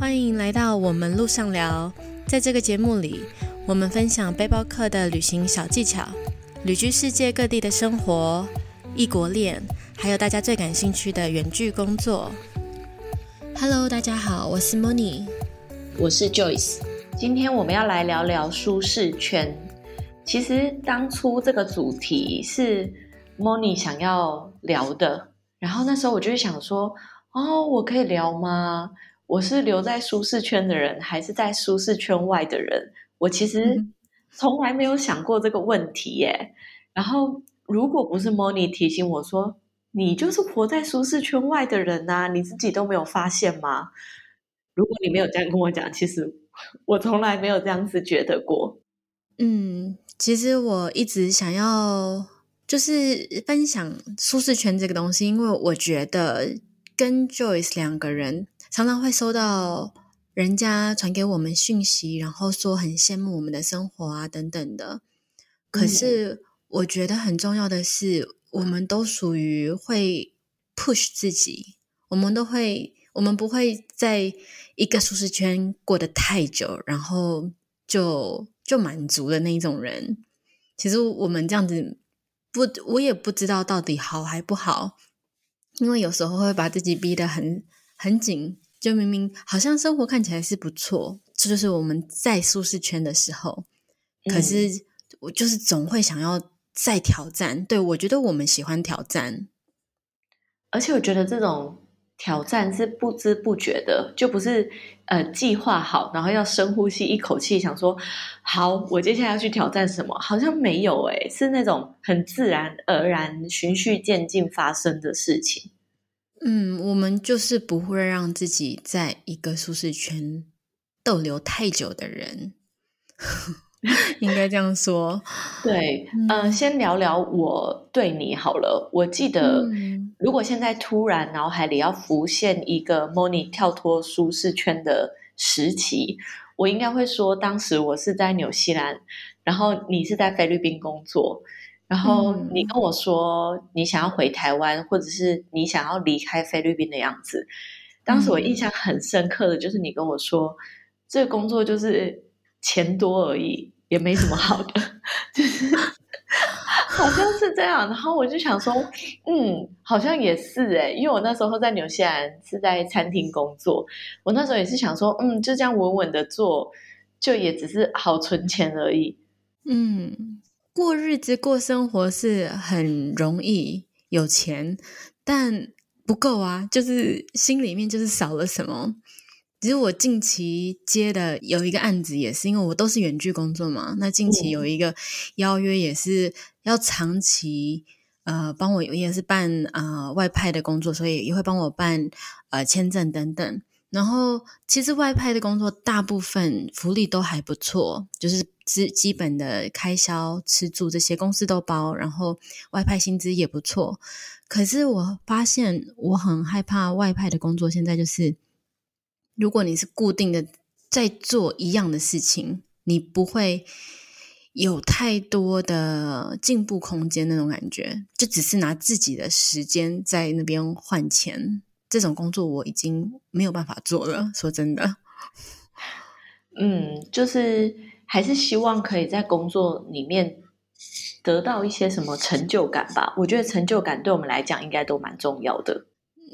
欢迎来到我们路上聊。在这个节目里，我们分享背包客的旅行小技巧、旅居世界各地的生活、异国恋，还有大家最感兴趣的远距工作。Hello，大家好，我是 Moni，我是 Joyce。今天我们要来聊聊舒适圈。其实当初这个主题是 Moni 想要聊的，然后那时候我就想说，哦，我可以聊吗？我是留在舒适圈的人，还是在舒适圈外的人？我其实从来没有想过这个问题耶。然后，如果不是 Moni 提醒我说，你就是活在舒适圈外的人呐，你自己都没有发现吗？如果你没有这样跟我讲，其实我从来没有这样子觉得过。嗯，其实我一直想要就是分享舒适圈这个东西，因为我觉得跟 Joyce 两个人。常常会收到人家传给我们讯息，然后说很羡慕我们的生活啊，等等的。可是我觉得很重要的是，我们都属于会 push 自己，我们都会，我们不会在一个舒适圈过得太久，然后就就满足的那一种人。其实我们这样子不，我也不知道到底好还不好，因为有时候会把自己逼得很。很紧，就明明好像生活看起来是不错，这就是我们在舒适圈的时候。可是我就是总会想要再挑战。对我觉得我们喜欢挑战，而且我觉得这种挑战是不知不觉的，就不是呃计划好，然后要深呼吸一口气，想说好，我接下来要去挑战什么？好像没有诶，是那种很自然而然、循序渐进发生的事情。嗯，我们就是不会让自己在一个舒适圈逗留太久的人，应该这样说。对，嗯，先聊聊我对你好了。我记得，如果现在突然脑海里要浮现一个 Moni 跳脱舒适圈的时期，我应该会说，当时我是在纽西兰，然后你是在菲律宾工作。然后你跟我说你想要回台湾，或者是你想要离开菲律宾的样子。当时我印象很深刻的就是你跟我说，这个工作就是钱多而已，也没什么好的，就是 好像是这样。然后我就想说，嗯，好像也是诶因为我那时候在纽西兰是在餐厅工作，我那时候也是想说，嗯，就这样稳稳的做，就也只是好存钱而已，嗯。过日子、过生活是很容易有钱，但不够啊！就是心里面就是少了什么。其实我近期接的有一个案子，也是因为我都是远距工作嘛。那近期有一个邀约，也是要长期呃帮我，也是办呃外派的工作，所以也会帮我办呃签证等等。然后其实外派的工作大部分福利都还不错，就是基基本的开销、吃住这些公司都包，然后外派薪资也不错。可是我发现我很害怕外派的工作，现在就是如果你是固定的在做一样的事情，你不会有太多的进步空间那种感觉，就只是拿自己的时间在那边换钱。这种工作我已经没有办法做了。说真的，嗯，就是还是希望可以在工作里面得到一些什么成就感吧。我觉得成就感对我们来讲应该都蛮重要的。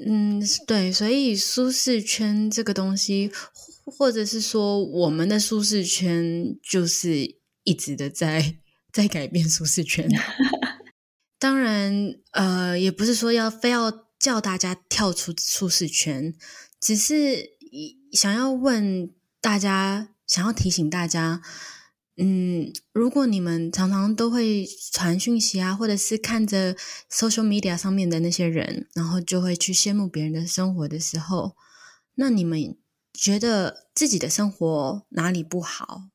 嗯，对，所以舒适圈这个东西，或者是说我们的舒适圈，就是一直的在在改变舒适圈。当然，呃，也不是说要非要。叫大家跳出舒适圈，只是想要问大家，想要提醒大家，嗯，如果你们常常都会传讯息啊，或者是看着 social media 上面的那些人，然后就会去羡慕别人的生活的时候，那你们觉得自己的生活哪里不好？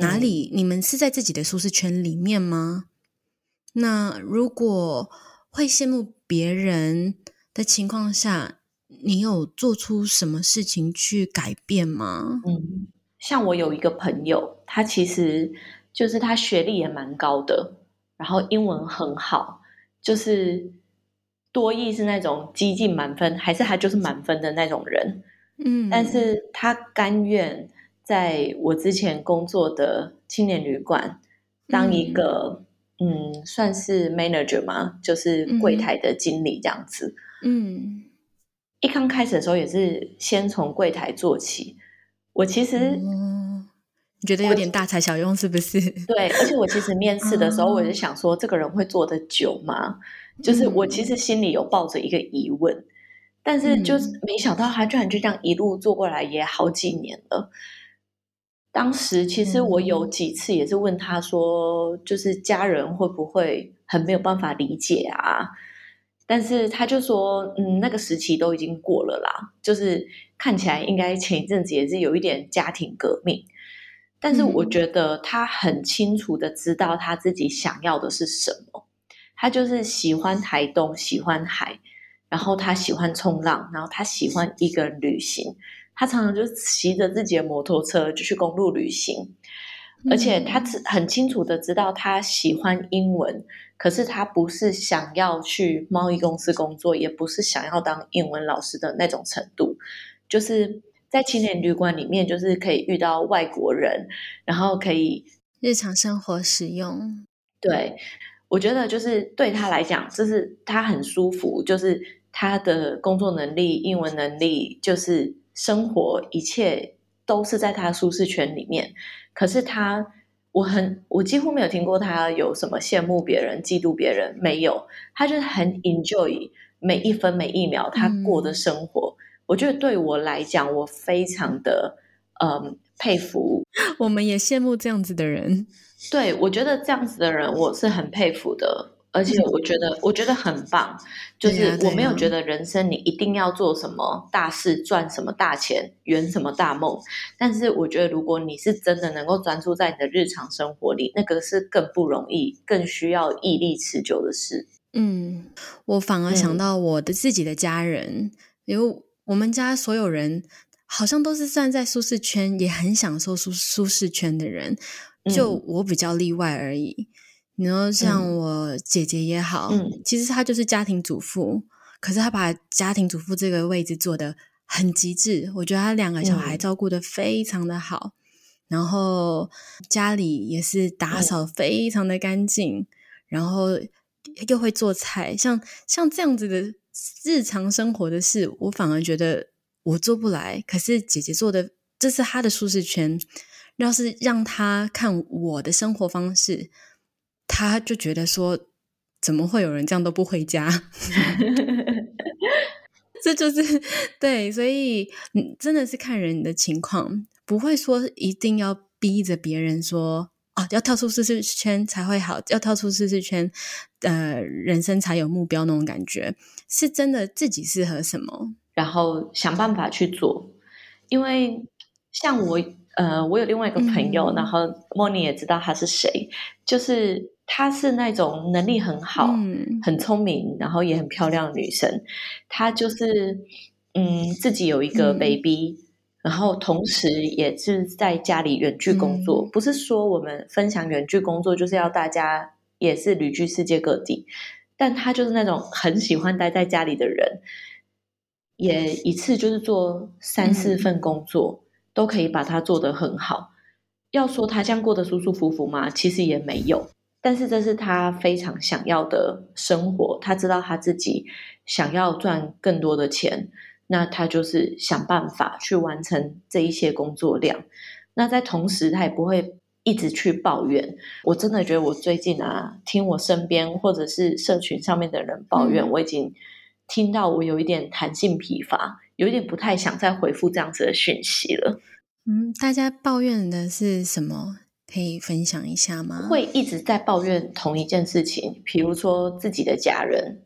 哪里你们是在自己的舒适圈里面吗？那如果会羡慕别人？的情况下，你有做出什么事情去改变吗？嗯，像我有一个朋友，他其实就是他学历也蛮高的，然后英文很好，就是多益是那种激进满分，还是他就是满分的那种人。嗯，但是他甘愿在我之前工作的青年旅馆当一个，嗯，算是 manager 嘛，就是柜台的经理这样子。嗯，一刚开始的时候也是先从柜台做起。我其实。觉得有点大材小用，是不是？对，而且我其实面试的时候，我就想说，这个人会做的久吗？就是我其实心里有抱着一个疑问，但是就是没想到他居然就这样一路做过来，也好几年了。当时其实我有几次也是问他说，就是家人会不会很没有办法理解啊？但是他就说，嗯，那个时期都已经过了啦，就是看起来应该前一阵子也是有一点家庭革命。但是我觉得他很清楚的知道他自己想要的是什么，他就是喜欢台东，喜欢海，然后他喜欢冲浪，然后他喜欢一个人旅行，他常常就骑着自己的摩托车就去公路旅行，而且他很清楚的知道他喜欢英文，可是他不是想要去贸易公司工作，也不是想要当英文老师的那种程度，就是。在青年旅馆里面，就是可以遇到外国人，然后可以日常生活使用。对，我觉得就是对他来讲，就是他很舒服，就是他的工作能力、英文能力，就是生活一切都是在他舒适圈里面。可是他，我很我几乎没有听过他有什么羡慕别人、嫉妒别人，没有，他就是很 enjoy 每一分每一秒他过的生活。我觉得对我来讲，我非常的嗯佩服。我们也羡慕这样子的人。对，我觉得这样子的人，我是很佩服的。而且我觉得，我觉得很棒。就是我没有觉得人生你一定要做什么大事，赚什么大钱，圆什么大梦。但是我觉得，如果你是真的能够专注在你的日常生活里，那个是更不容易、更需要毅力持久的事。嗯，我反而想到我的自己的家人，因为。我们家所有人好像都是站在舒适圈，也很享受舒舒适圈的人，就我比较例外而已。然后像我姐姐也好，其实她就是家庭主妇，可是她把家庭主妇这个位置做的很极致。我觉得她两个小孩照顾的非常的好，然后家里也是打扫非常的干净，然后又会做菜，像像这样子的。日常生活的事，我反而觉得我做不来。可是姐姐做的，这是她的舒适圈。要是让她看我的生活方式，她就觉得说，怎么会有人这样都不回家？这就是对，所以真的是看人的情况，不会说一定要逼着别人说。哦，要跳出舒适圈才会好，要跳出舒适圈，呃，人生才有目标那种感觉，是真的自己适合什么，然后想办法去做。因为像我，呃，我有另外一个朋友，然后莫妮也知道他是谁，就是她是那种能力很好、很聪明，然后也很漂亮的女生。她就是，嗯，自己有一个 baby。然后同时也是在家里远距工作，不是说我们分享远距工作就是要大家也是旅居世界各地，但他就是那种很喜欢待在家里的人，也一次就是做三四份工作，都可以把它做得很好。要说他这样过得舒舒服服吗？其实也没有，但是这是他非常想要的生活。他知道他自己想要赚更多的钱。那他就是想办法去完成这一些工作量，那在同时他也不会一直去抱怨。我真的觉得我最近啊，听我身边或者是社群上面的人抱怨，我已经听到我有一点弹性疲乏，有一点不太想再回复这样子的讯息了。嗯，大家抱怨的是什么？可以分享一下吗？会一直在抱怨同一件事情，比如说自己的家人，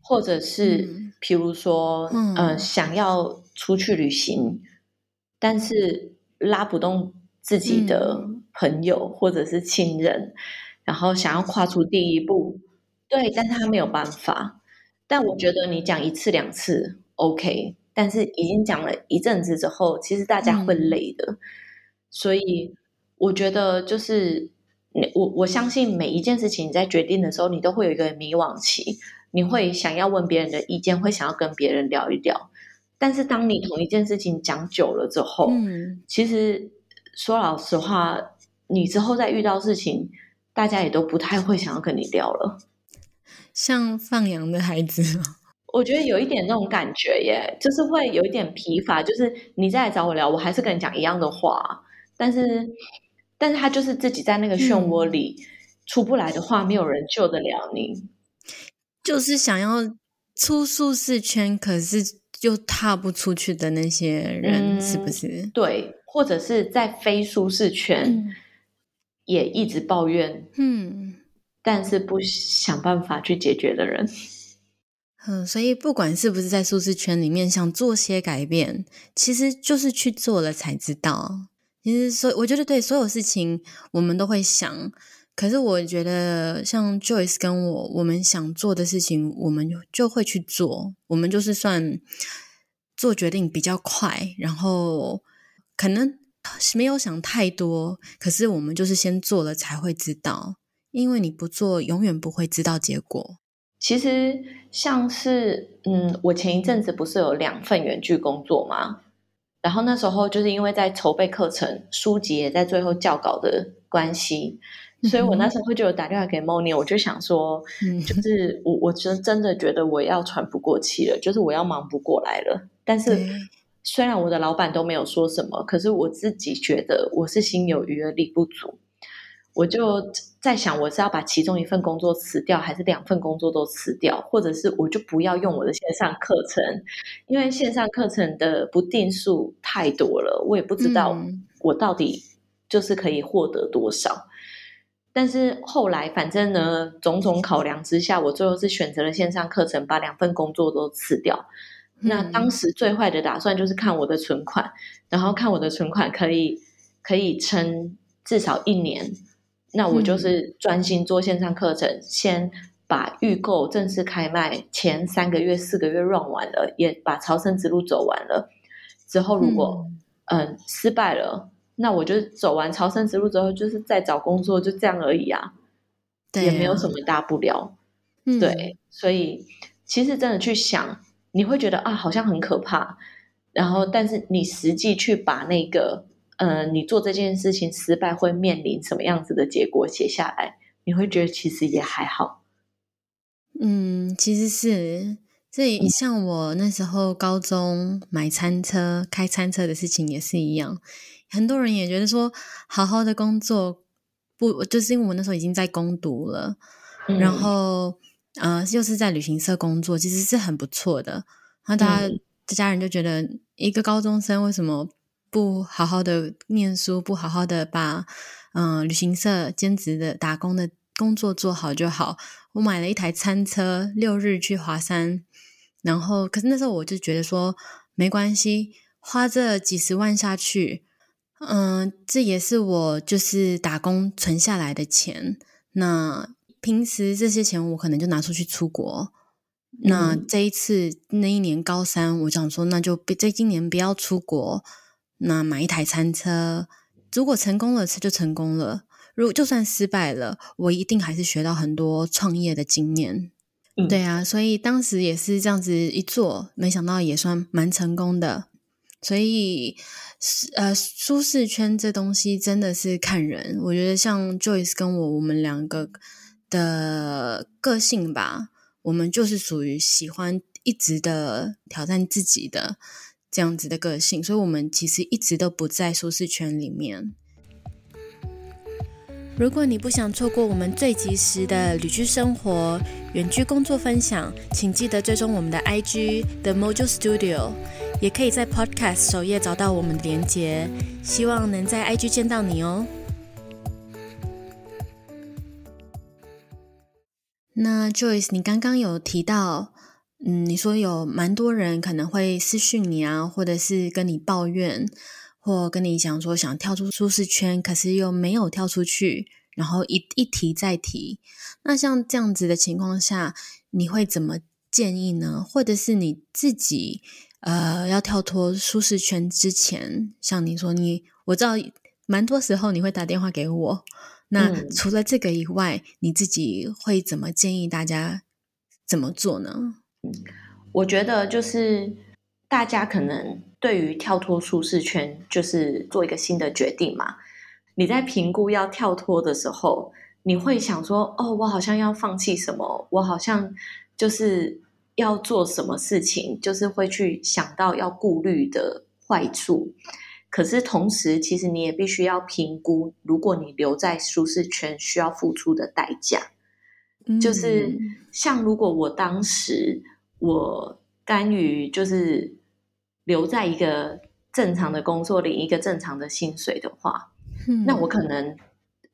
或者是。譬如说，嗯，想要出去旅行，但是拉不动自己的朋友或者是亲人，然后想要跨出第一步，对，但他没有办法。但我觉得你讲一次两次 OK，但是已经讲了一阵子之后，其实大家会累的。所以我觉得，就是我我相信每一件事情你在决定的时候，你都会有一个迷惘期。你会想要问别人的意见，会想要跟别人聊一聊，但是当你同一件事情讲久了之后，嗯，其实说老实话，你之后再遇到事情，大家也都不太会想要跟你聊了。像放羊的孩子，我觉得有一点那种感觉耶，就是会有一点疲乏。就是你再来找我聊，我还是跟你讲一样的话，但是，但是他就是自己在那个漩涡里出不来的话，没有人救得了你。就是想要出舒适圈，可是又踏不出去的那些人，是不是？对，或者是在非舒适圈也一直抱怨，嗯，但是不想办法去解决的人。嗯，所以不管是不是在舒适圈里面想做些改变，其实就是去做了才知道。其实，所我觉得对所有事情，我们都会想。可是我觉得，像 Joyce 跟我，我们想做的事情，我们就会去做。我们就是算做决定比较快，然后可能没有想太多。可是我们就是先做了才会知道，因为你不做，永远不会知道结果。其实像是，嗯，我前一阵子不是有两份远距工作吗？然后那时候就是因为在筹备课程、书籍也在最后校稿的关系。所以我那时候就有打电话给 Moni，我就想说，就是我我真真的觉得我要喘不过气了，就是我要忙不过来了。但是虽然我的老板都没有说什么，可是我自己觉得我是心有余而力不足。我就在想，我是要把其中一份工作辞掉，还是两份工作都辞掉，或者是我就不要用我的线上课程，因为线上课程的不定数太多了，我也不知道我到底就是可以获得多少。但是后来，反正呢，种种考量之下，我最后是选择了线上课程，把两份工作都辞掉。那当时最坏的打算就是看我的存款，然后看我的存款可以可以撑至少一年。那我就是专心做线上课程，先把预购正式开卖前三个月、四个月 run 完了，也把朝圣之路走完了。之后如果嗯失败了。那我就走完朝圣之路之后，就是再找工作，就这样而已啊，也没有什么大不了。对，所以其实真的去想，你会觉得啊，好像很可怕。然后，但是你实际去把那个，呃，你做这件事情失败会面临什么样子的结果写下来，你会觉得其实也还好。嗯，其实是这像我那时候高中买餐车、开餐车的事情也是一样。很多人也觉得说，好好的工作不就是因为我那时候已经在攻读了，然后呃又是在旅行社工作，其实是很不错的。然后大家家人就觉得，一个高中生为什么不好好的念书，不好好的把嗯旅行社兼职的打工的工作做好就好？我买了一台餐车，六日去华山，然后可是那时候我就觉得说，没关系，花这几十万下去。嗯，这也是我就是打工存下来的钱。那平时这些钱我可能就拿出去出国。那这一次那一年高三，我想说那就这今年不要出国。那买一台餐车，如果成功了，这就成功了；如果就算失败了，我一定还是学到很多创业的经验。对啊，所以当时也是这样子一做，没想到也算蛮成功的。所以，呃，舒适圈这东西真的是看人。我觉得像 Joyce 跟我，我们两个的个性吧，我们就是属于喜欢一直的挑战自己的这样子的个性，所以我们其实一直都不在舒适圈里面。如果你不想错过我们最及时的旅居生活、远距工作分享，请记得追踪我们的 IG The Mojo Studio。也可以在 Podcast 首页找到我们的连接，希望能在 IG 见到你哦。那 Joyce，你刚刚有提到，嗯，你说有蛮多人可能会私讯你啊，或者是跟你抱怨，或跟你讲说想跳出舒适圈，可是又没有跳出去，然后一一提再提。那像这样子的情况下，你会怎么建议呢？或者是你自己？呃，要跳脱舒适圈之前，像你说，你我知道蛮多时候你会打电话给我。那除了这个以外，你自己会怎么建议大家怎么做呢？我觉得就是大家可能对于跳脱舒适圈，就是做一个新的决定嘛。你在评估要跳脱的时候，你会想说：“哦，我好像要放弃什么？我好像就是要做什么事情？就是会去想到要顾虑的坏处。可是同时，其实你也必须要评估，如果你留在舒适圈，需要付出的代价。就是像如果我当时我甘于就是留在一个正常的工作，领一个正常的薪水的话。那我可能，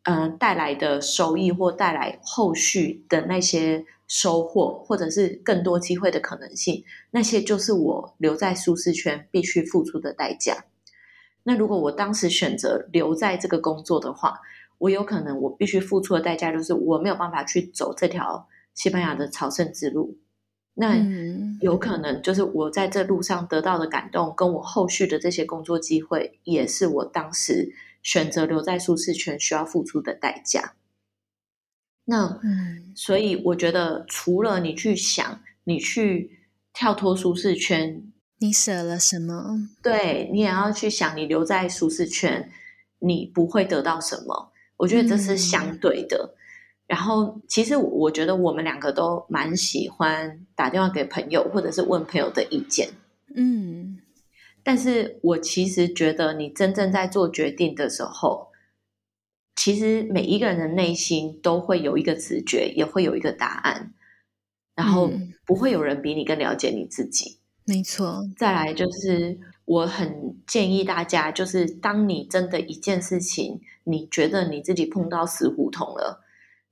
嗯，带来的收益或带来后续的那些收获，或者是更多机会的可能性，那些就是我留在舒适圈必须付出的代价。那如果我当时选择留在这个工作的话，我有可能我必须付出的代价就是我没有办法去走这条西班牙的朝圣之路。那有可能就是我在这路上得到的感动，跟我后续的这些工作机会，也是我当时。选择留在舒适圈需要付出的代价。那，嗯所以我觉得，除了你去想，你去跳脱舒适圈，你舍了什么？对你也要去想，你留在舒适圈，你不会得到什么。我觉得这是相对的。然后，其实我觉得我们两个都蛮喜欢打电话给朋友，或者是问朋友的意见。嗯。但是我其实觉得，你真正在做决定的时候，其实每一个人的内心都会有一个直觉，也会有一个答案，然后不会有人比你更了解你自己。没错。再来就是，我很建议大家，就是当你真的一件事情，你觉得你自己碰到死胡同了，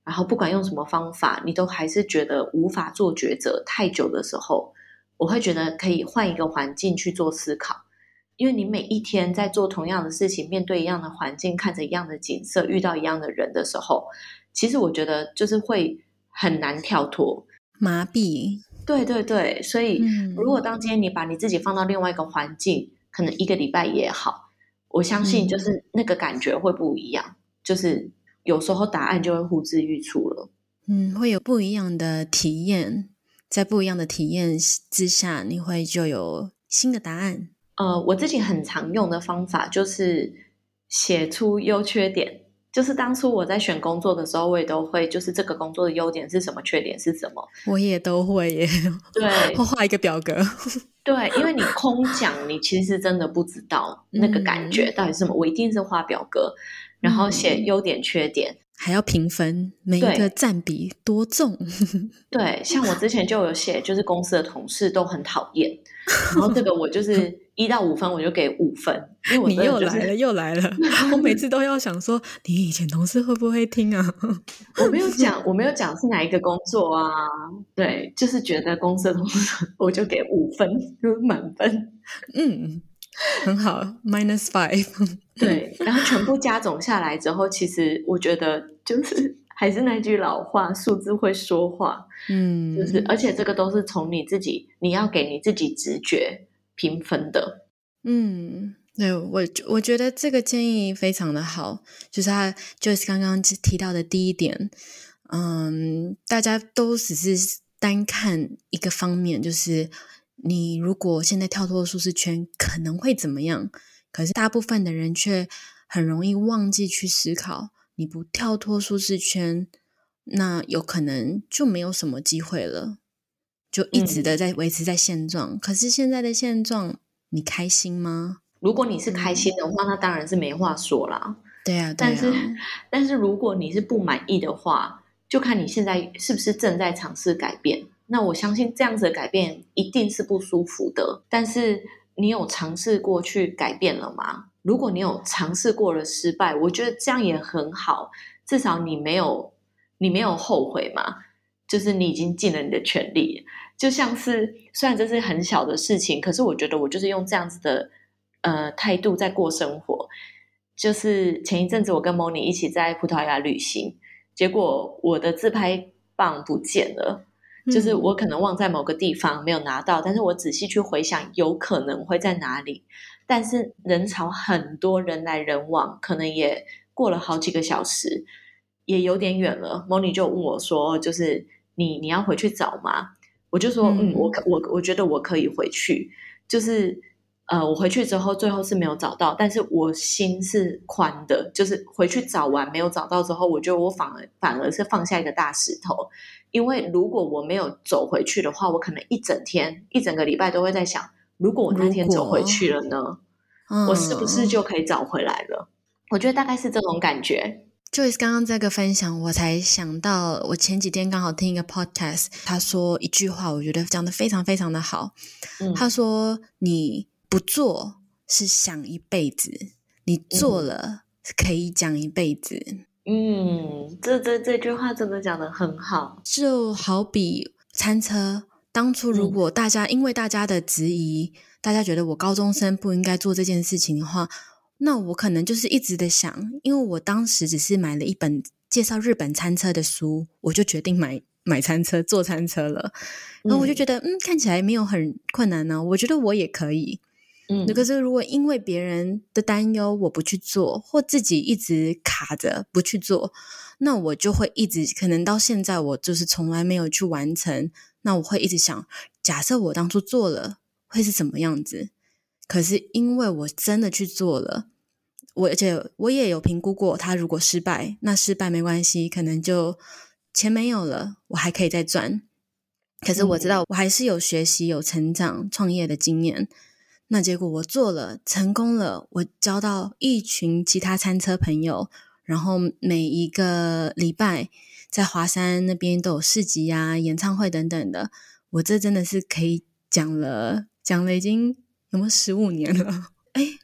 然后不管用什么方法，你都还是觉得无法做抉择太久的时候。我会觉得可以换一个环境去做思考，因为你每一天在做同样的事情，面对一样的环境，看着一样的景色，遇到一样的人的时候，其实我觉得就是会很难跳脱麻痹。对对对，所以如果当今天你把你自己放到另外一个环境，可能一个礼拜也好，我相信就是那个感觉会不一样，就是有时候答案就会呼之欲出了。嗯，会有不一样的体验。在不一样的体验之下，你会就有新的答案。呃，我自己很常用的方法就是写出优缺点。就是当初我在选工作的时候，我也都会，就是这个工作的优点是什么，缺点是什么，我也都会耶。对，会画一个表格。对，因为你空讲，你其实真的不知道那个感觉到底是什么。我一定是画表格，然后写优点、缺点。还要评分，每一个占比多重？对，像我之前就有写，就是公司的同事都很讨厌，然后这个我就是 一到五分，我就给五分。因为你又来了，又来了，我每次都要想说，你以前同事会不会听啊？我没有讲，我没有讲是哪一个工作啊？对，就是觉得公司的同事，我就给五分，就是满分。嗯。很好，minus five。对，然后全部加总下来之后，其实我觉得就是 还是那句老话，数字会说话。嗯，就是而且这个都是从你自己，你要给你自己直觉评分的。嗯，对我我觉得这个建议非常的好，就是他就是刚刚提到的第一点，嗯，大家都只是单看一个方面，就是。你如果现在跳脱舒适圈，可能会怎么样？可是大部分的人却很容易忘记去思考，你不跳脱舒适圈，那有可能就没有什么机会了，就一直的在维持在现状。可是现在的现状，你开心吗？如果你是开心的话，那当然是没话说啦。对啊，但是但是如果你是不满意的话，就看你现在是不是正在尝试改变。那我相信这样子的改变一定是不舒服的，但是你有尝试过去改变了吗？如果你有尝试过了失败，我觉得这样也很好，至少你没有你没有后悔嘛，就是你已经尽了你的全力。就像是虽然这是很小的事情，可是我觉得我就是用这样子的呃态度在过生活。就是前一阵子我跟 Moni 一起在葡萄牙旅行，结果我的自拍棒不见了。就是我可能忘在某个地方没有拿到，但是我仔细去回想，有可能会在哪里。但是人潮很多，人来人往，可能也过了好几个小时，也有点远了。Moni 就问我说：“就是你你要回去找吗？”我就说，嗯，我我我觉得我可以回去，就是呃，我回去之后最后是没有找到，但是我心是宽的，就是回去找完没有找到之后，我觉得我反而反而是放下一个大石头，因为如果我没有走回去的话，我可能一整天一整个礼拜都会在想，如果我那天走回去了呢，我是不是就可以找回来了？我觉得大概是这种感觉。Joyce 刚刚这个分享，我才想到，我前几天刚好听一个 podcast，他说一句话，我觉得讲的非常非常的好。他说：“你不做是想一辈子，你做了可以讲一辈子。”嗯，这这这句话真的讲的很好。就好比餐车，当初如果大家因为大家的质疑，大家觉得我高中生不应该做这件事情的话。那我可能就是一直的想，因为我当时只是买了一本介绍日本餐车的书，我就决定买买餐车坐餐车了。然后我就觉得，嗯，看起来没有很困难呢，我觉得我也可以。嗯，可是如果因为别人的担忧我不去做，或自己一直卡着不去做，那我就会一直可能到现在我就是从来没有去完成。那我会一直想，假设我当初做了会是什么样子？可是因为我真的去做了。我而且我也有评估过，他如果失败，那失败没关系，可能就钱没有了，我还可以再赚。可是我知道，我还是有学习、有成长、创业的经验。那结果我做了，成功了，我交到一群其他餐车朋友，然后每一个礼拜在华山那边都有市集啊、演唱会等等的。我这真的是可以讲了，讲了已经有没有十五年了？哎。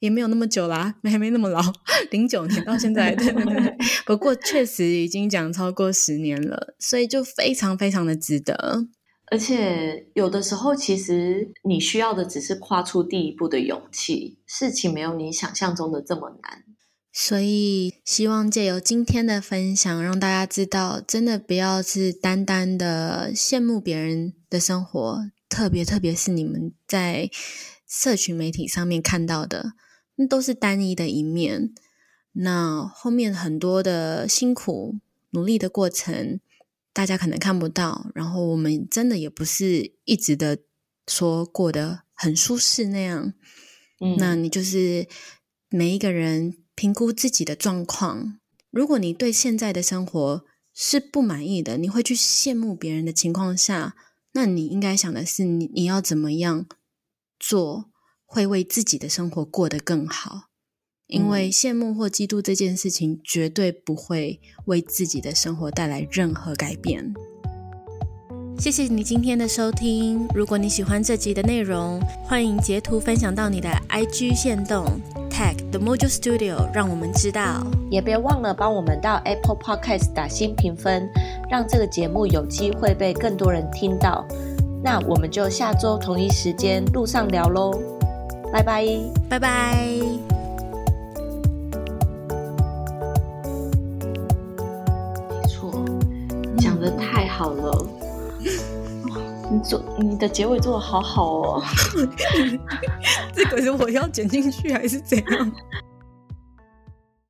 也没有那么久啦，没还没那么老，零九年到现在，对对对。不过确实已经讲超过十年了，所以就非常非常的值得。而且有的时候，其实你需要的只是跨出第一步的勇气，事情没有你想象中的这么难。所以希望借由今天的分享，让大家知道，真的不要是单单的羡慕别人的生活，特别特别是你们在社群媒体上面看到的。那都是单一的一面，那后面很多的辛苦努力的过程，大家可能看不到。然后我们真的也不是一直的说过得很舒适那样。嗯，那你就是每一个人评估自己的状况。如果你对现在的生活是不满意的，你会去羡慕别人的情况下，那你应该想的是，你你要怎么样做？会为自己的生活过得更好，因为羡慕或嫉妒这件事情绝对不会为自己的生活带来任何改变。谢谢你今天的收听，如果你喜欢这集的内容，欢迎截图分享到你的 IG 线动，tag the Mojo Studio，让我们知道。也别忘了帮我们到 Apple Podcast 打新评分，让这个节目有机会被更多人听到。那我们就下周同一时间路上聊喽。拜拜，拜拜。的太好了。你做你的结尾做的好好哦。这个是我要剪进去还是怎样？